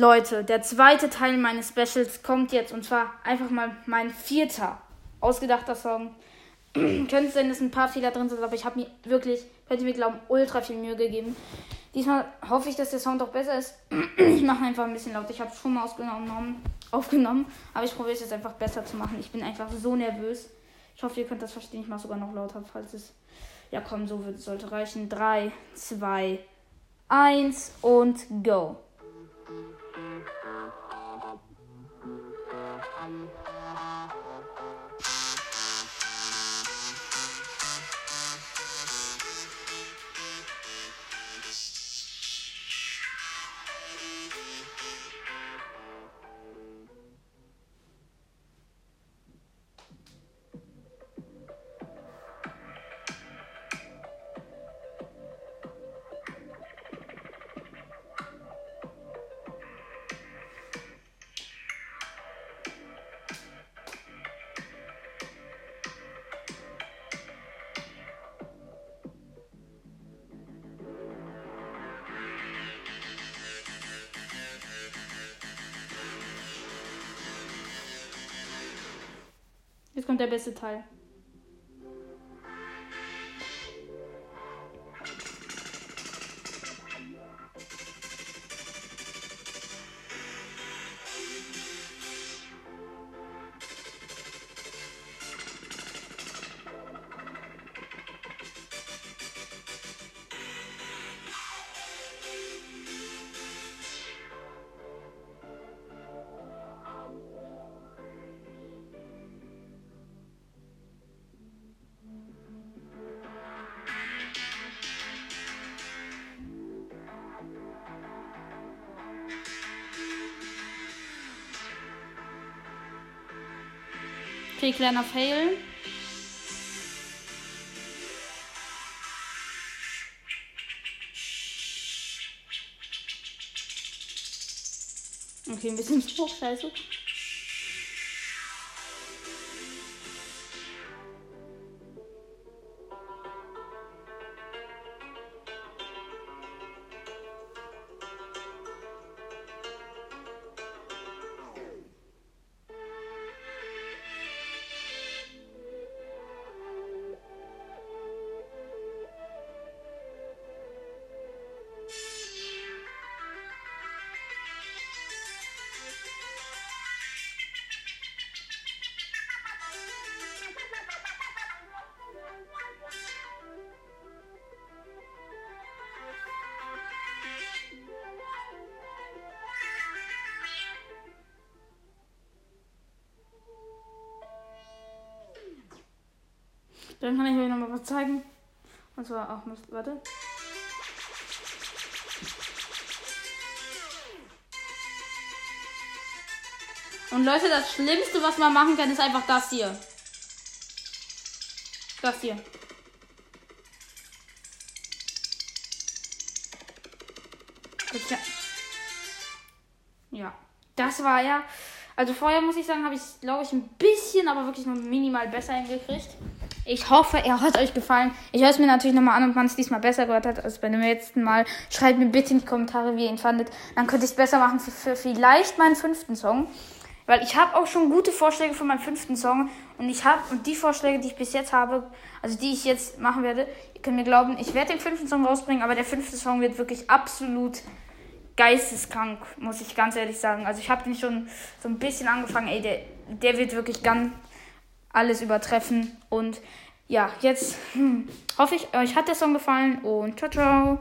Leute, der zweite Teil meines Specials kommt jetzt und zwar einfach mal mein vierter ausgedachter Song. Könnte sein, dass ein paar Fehler drin sind, aber ich habe mir wirklich, könnt ihr mir glauben, ultra viel Mühe gegeben. Diesmal hoffe ich, dass der Sound auch besser ist. ich mache einfach ein bisschen laut. Ich habe schon mal aufgenommen, aufgenommen, aber ich probiere es jetzt einfach besser zu machen. Ich bin einfach so nervös. Ich hoffe, ihr könnt das verstehen. Ich mache sogar noch lauter, falls es. Ja, komm, so wird, sollte reichen. 3, 2, 1 und go. Jetzt kommt der beste Teil. Okay, kleiner Fail. Okay, ein bisschen hoch, scheiße. Dann kann ich euch noch mal was zeigen. Und zwar auch, warte. Und Leute, das Schlimmste, was man machen kann, ist einfach das hier. Das hier. Ja, das war ja. Also vorher muss ich sagen, habe ich, glaube ich, ein bisschen, aber wirklich nur minimal besser hingekriegt. Ich hoffe, er hat euch gefallen. Ich höre es mir natürlich nochmal an, ob man es diesmal besser gehört hat als bei dem letzten Mal. Schreibt mir bitte in die Kommentare, wie ihr ihn fandet. Dann könnte ich es besser machen für, für vielleicht meinen fünften Song. Weil ich habe auch schon gute Vorschläge für meinen fünften Song. Und ich habe, und die Vorschläge, die ich bis jetzt habe, also die ich jetzt machen werde, ihr könnt mir glauben, ich werde den fünften Song rausbringen, aber der fünfte Song wird wirklich absolut geisteskrank, muss ich ganz ehrlich sagen. Also ich habe den schon so ein bisschen angefangen, ey, der, der wird wirklich ganz alles übertreffen. Und ja, jetzt hm, hoffe ich, euch hat der Song gefallen und ciao, ciao.